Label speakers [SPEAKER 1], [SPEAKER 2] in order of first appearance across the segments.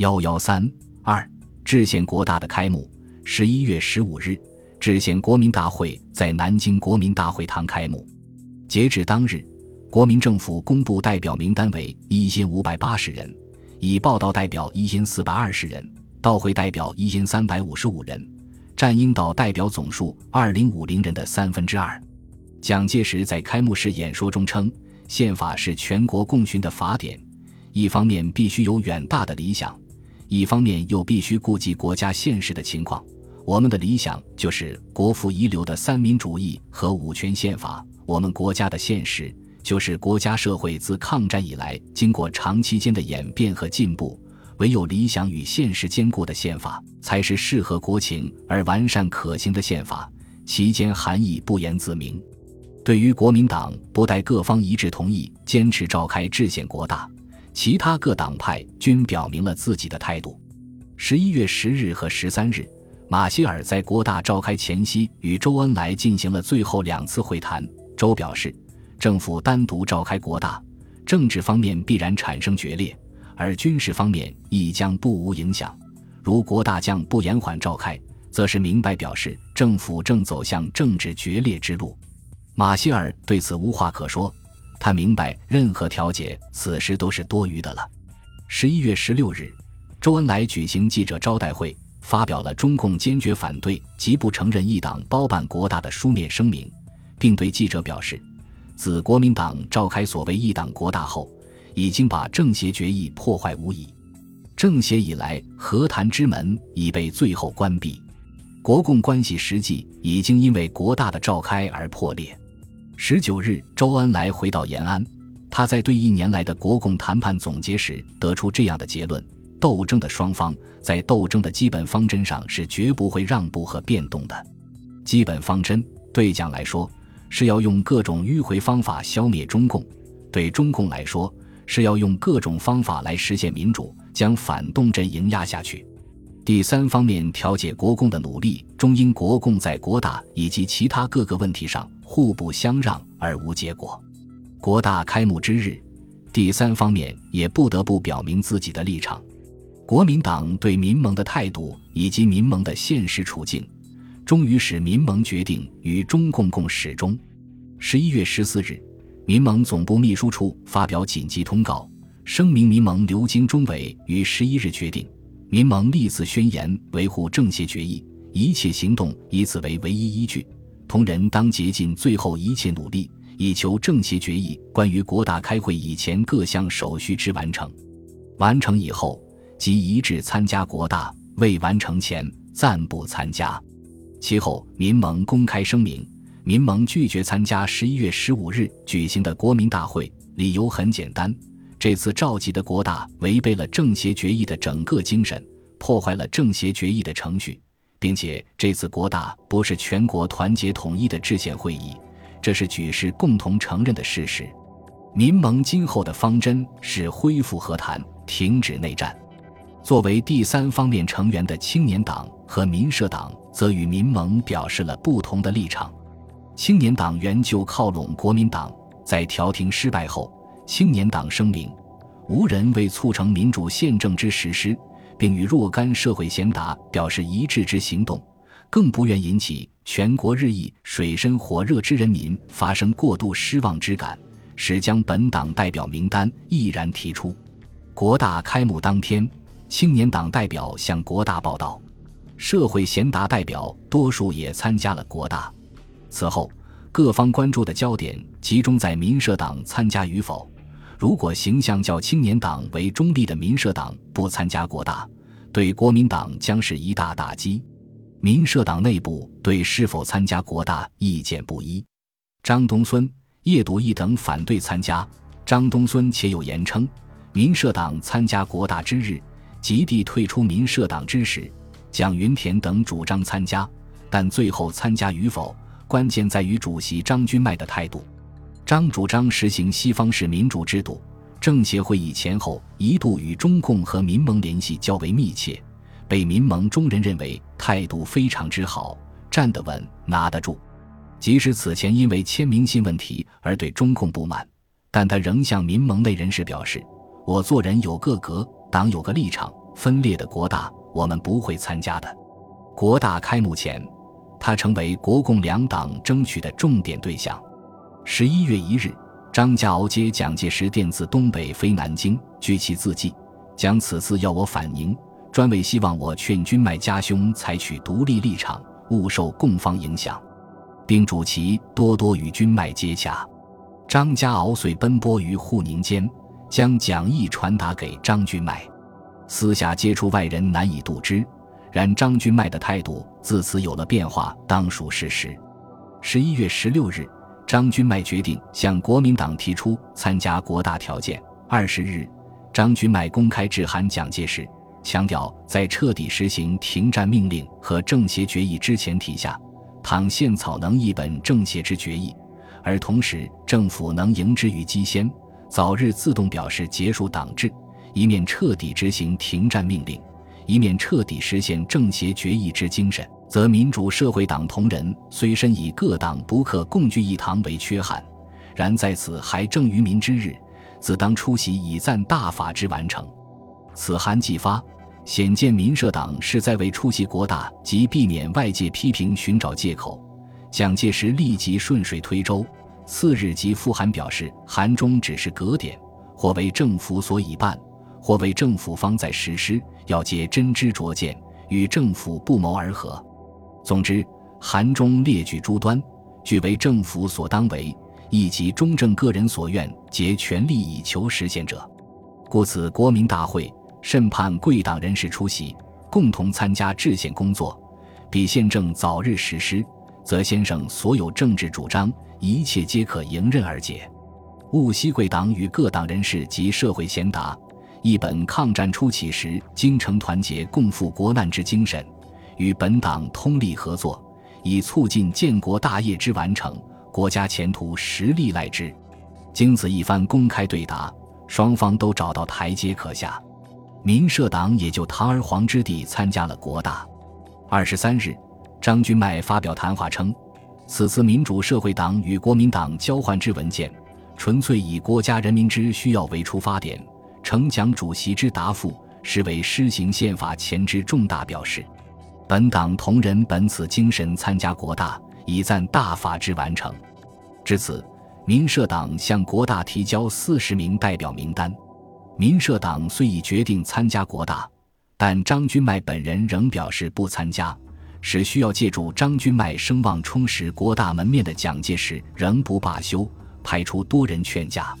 [SPEAKER 1] 幺幺三二制宪国大的开幕，十一月十五日，制宪国民大会在南京国民大会堂开幕。截至当日，国民政府公布代表名单为一千五百八十人，已报到代表一千四百二十人，到会代表一千三百五十五人，占应到代表总数二零五零人的三分之二。蒋介石在开幕式演说中称：“宪法是全国共寻的法典，一方面必须有远大的理想。”一方面又必须顾及国家现实的情况，我们的理想就是国父遗留的三民主义和五权宪法；我们国家的现实就是国家社会自抗战以来经过长期间的演变和进步，唯有理想与现实兼顾的宪法，才是适合国情而完善可行的宪法。其间含义不言自明。对于国民党不待各方一致同意，坚持召开制宪国大。其他各党派均表明了自己的态度。十一月十日和十三日，马歇尔在国大召开前夕与周恩来进行了最后两次会谈。周表示，政府单独召开国大，政治方面必然产生决裂，而军事方面亦将不无影响。如国大将不延缓召开，则是明白表示政府正走向政治决裂之路。马歇尔对此无话可说。他明白，任何调解此时都是多余的了。十一月十六日，周恩来举行记者招待会，发表了中共坚决反对及不承认一党包办国大的书面声明，并对记者表示：自国民党召开所谓一党国大后，已经把政协决议破坏无疑。政协以来，和谈之门已被最后关闭，国共关系实际已经因为国大的召开而破裂。十九日，周恩来回到延安，他在对一年来的国共谈判总结时得出这样的结论：斗争的双方在斗争的基本方针上是绝不会让步和变动的。基本方针对蒋来说是要用各种迂回方法消灭中共，对中共来说是要用各种方法来实现民主，将反动阵营压下去。第三方面，调解国共的努力中英国共在国大以及其他各个问题上互不相让而无结果。国大开幕之日，第三方面也不得不表明自己的立场。国民党对民盟的态度以及民盟的现实处境，终于使民盟决定与中共共始终。十一月十四日，民盟总部秘书处发表紧急通告，声明民盟流经中委于十一日决定。民盟立此宣言，维护政协决议，一切行动以此为唯一依据。同仁当竭尽最后一切努力，以求政协决议关于国大开会以前各项手续之完成。完成以后，即一致参加国大；未完成前，暂不参加。其后，民盟公开声明，民盟拒绝参加十一月十五日举行的国民大会，理由很简单。这次召集的国大违背了政协决议的整个精神，破坏了政协决议的程序，并且这次国大不是全国团结统一的制宪会议，这是举世共同承认的事实。民盟今后的方针是恢复和谈，停止内战。作为第三方面成员的青年党和民社党则与民盟表示了不同的立场。青年党原就靠拢国民党，在调停失败后。青年党声明，无人为促成民主宪政之实施，并与若干社会贤达表示一致之行动，更不愿引起全国日益水深火热之人民发生过度失望之感，使将本党代表名单毅然提出。国大开幕当天，青年党代表向国大报道，社会贤达代表多数也参加了国大。此后，各方关注的焦点集中在民社党参加与否。如果形象较青年党为中立的民社党不参加国大，对国民党将是一大打击。民社党内部对是否参加国大意见不一，张东荪、叶笃义等反对参加。张东荪且有言称，民社党参加国大之日，即地退出民社党之时。蒋云田等主张参加，但最后参加与否，关键在于主席张君迈的态度。张主张实行西方式民主制度，政协会议前后一度与中共和民盟联系较为密切，被民盟中人认为态度非常之好，站得稳，拿得住。即使此前因为签名信问题而对中共不满，但他仍向民盟内人士表示：“我做人有个格，党有个立场，分裂的国大，我们不会参加的。国大开幕前，他成为国共两党争取的重点对象。十一月一日，张家敖接蒋介石电自东北飞南京，据其自记，将此次要我反宁，专为希望我劝君迈家兄采取独立立场，勿受共方影响，并嘱其多多与君迈接洽。张家敖遂奔波于沪宁间，将讲义传达给张君迈，私下接触外人难以度之。然张君迈的态度自此有了变化，当属事实。十一月十六日。张君迈决定向国民党提出参加国大条件。二十日，张君迈公开致函蒋介石，强调在彻底实行停战命令和政协决议之前提下，倘现草能一本政协之决议，而同时政府能迎之于机先，早日自动表示结束党制，一面彻底执行停战命令，一面彻底实现政协决议之精神。则民主社会党同仁虽深以各党不可共聚一堂为缺憾，然在此还正于民之日，自当出席以赞大法之完成。此函既发，显见民社党是在为出席国大及避免外界批评寻找借口。蒋介石立即顺水推舟，次日即复函表示，函中只是格点，或为政府所以办，或为政府方在实施，要借真知灼见，与政府不谋而合。总之，函中列举诸端，俱为政府所当为，亦及中正个人所愿，竭全力以求实现者。故此，国民大会甚盼贵党人士出席，共同参加制宪工作，比宪政早日实施，则先生所有政治主张，一切皆可迎刃而解。务希贵党与各党人士及社会贤达，一本抗战初起时精诚团结、共赴国难之精神。与本党通力合作，以促进建国大业之完成，国家前途实力赖之。经此一番公开对答，双方都找到台阶可下，民社党也就堂而皇之地参加了国大。二十三日，张君迈发表谈话称：“此次民主社会党与国民党交换之文件，纯粹以国家人民之需要为出发点，呈蒋主席之答复，实为施行宪法前之重大表示。”本党同仁本此精神参加国大，以赞大法之完成。至此，民社党向国大提交四十名代表名单。民社党虽已决定参加国大，但张君迈本人仍表示不参加，使需要借助张君迈声望充实国大门面的蒋介石仍不罢休，派出多人劝架。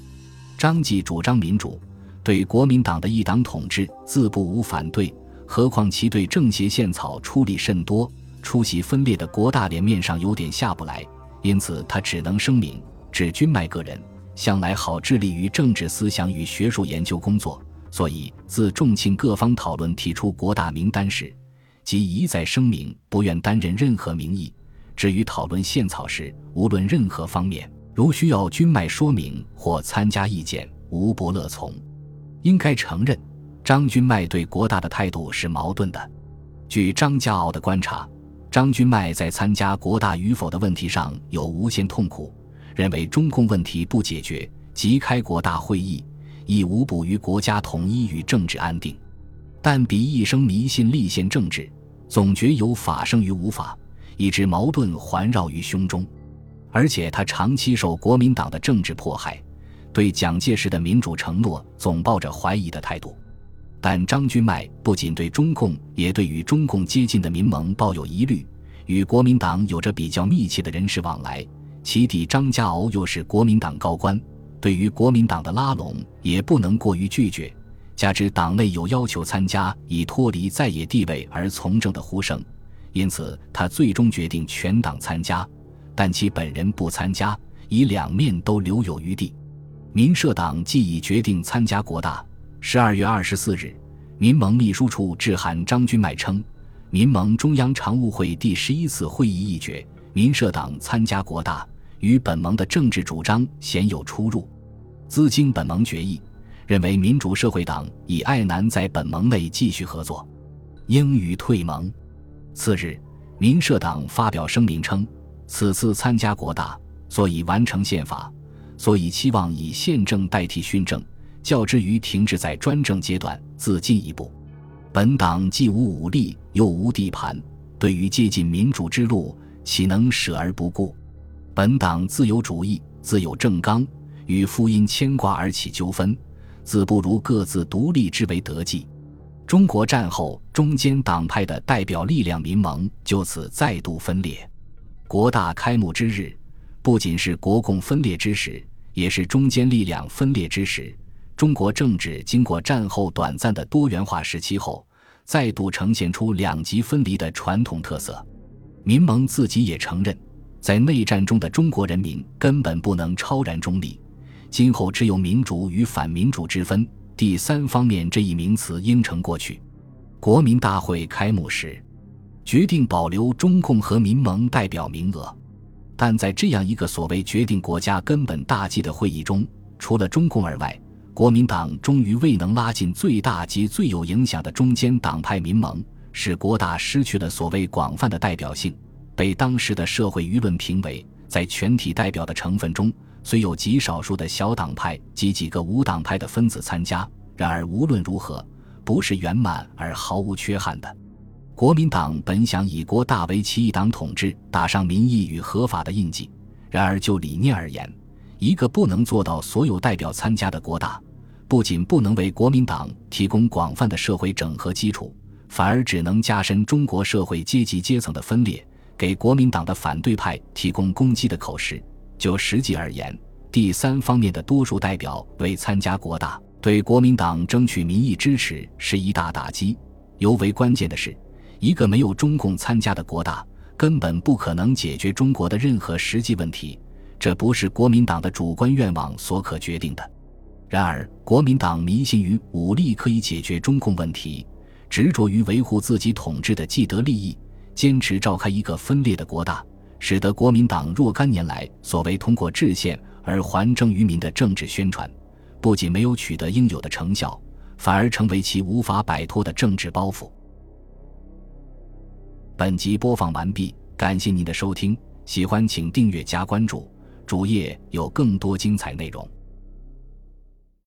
[SPEAKER 1] 张继主张民主，对国民党的一党统治自不无反对。何况其对政协宪草出力甚多，出席分裂的国大脸面上有点下不来，因此他只能声明：指君迈个人向来好致力于政治思想与学术研究工作，所以自重庆各方讨论提出国大名单时，即一再声明不愿担任任何名义。至于讨论宪草时，无论任何方面，如需要君迈说明或参加意见，无不乐从。应该承认。张君迈对国大的态度是矛盾的。据张家敖的观察，张君迈在参加国大与否的问题上有无限痛苦，认为中共问题不解决即开国大会议，亦无补于国家统一与政治安定。但彼一生迷信立宪政治，总觉有法生于无法，以致矛盾环绕于胸中。而且他长期受国民党的政治迫害，对蒋介石的民主承诺总抱着怀疑的态度。但张君迈不仅对中共，也对与中共接近的民盟抱有疑虑，与国民党有着比较密切的人事往来。其弟张家敖又是国民党高官，对于国民党的拉拢也不能过于拒绝。加之党内有要求参加以脱离在野地位而从政的呼声，因此他最终决定全党参加，但其本人不参加，以两面都留有余地。民社党既已决定参加国大。十二月二十四日，民盟秘书处致函张君迈称，民盟中央常务会第十一次会议议决，民社党参加国大与本盟的政治主张鲜有出入。资经本盟决议，认为民主社会党以爱难在本盟内继续合作，应予退盟。次日，民社党发表声明称，此次参加国大，所以完成宪法，所以期望以宪政代替训政。较之于停滞在专政阶段，自进一步。本党既无武力，又无地盘，对于接近民主之路，岂能舍而不顾？本党自有主义，自有政纲，与夫因牵挂而起纠纷，自不如各自独立之为得计。中国战后中间党派的代表力量民盟就此再度分裂。国大开幕之日，不仅是国共分裂之时，也是中间力量分裂之时。中国政治经过战后短暂的多元化时期后，再度呈现出两极分离的传统特色。民盟自己也承认，在内战中的中国人民根本不能超然中立，今后只有民主与反民主之分。第三方面这一名词应承过去。国民大会开幕时，决定保留中共和民盟代表名额，但在这样一个所谓决定国家根本大计的会议中，除了中共而外，国民党终于未能拉进最大及最有影响的中间党派民盟，使国大失去了所谓广泛的代表性，被当时的社会舆论评为，在全体代表的成分中。虽有极少数的小党派及几个无党派的分子参加，然而无论如何，不是圆满而毫无缺憾的。国民党本想以国大为其一党统治，打上民意与合法的印记。然而就理念而言，一个不能做到所有代表参加的国大，不仅不能为国民党提供广泛的社会整合基础，反而只能加深中国社会阶级阶层的分裂，给国民党的反对派提供攻击的口实。就实际而言，第三方面的多数代表为参加国大，对国民党争取民意支持是一大打击。尤为关键的是，一个没有中共参加的国大，根本不可能解决中国的任何实际问题。这不是国民党的主观愿望所可决定的。然而，国民党迷信于武力可以解决中共问题，执着于维护自己统治的既得利益，坚持召开一个分裂的国大。使得国民党若干年来所谓通过制宪而还政于民的政治宣传，不仅没有取得应有的成效，反而成为其无法摆脱的政治包袱。本集播放完毕，感谢您的收听，喜欢请订阅加关注，主页有更多精彩内容。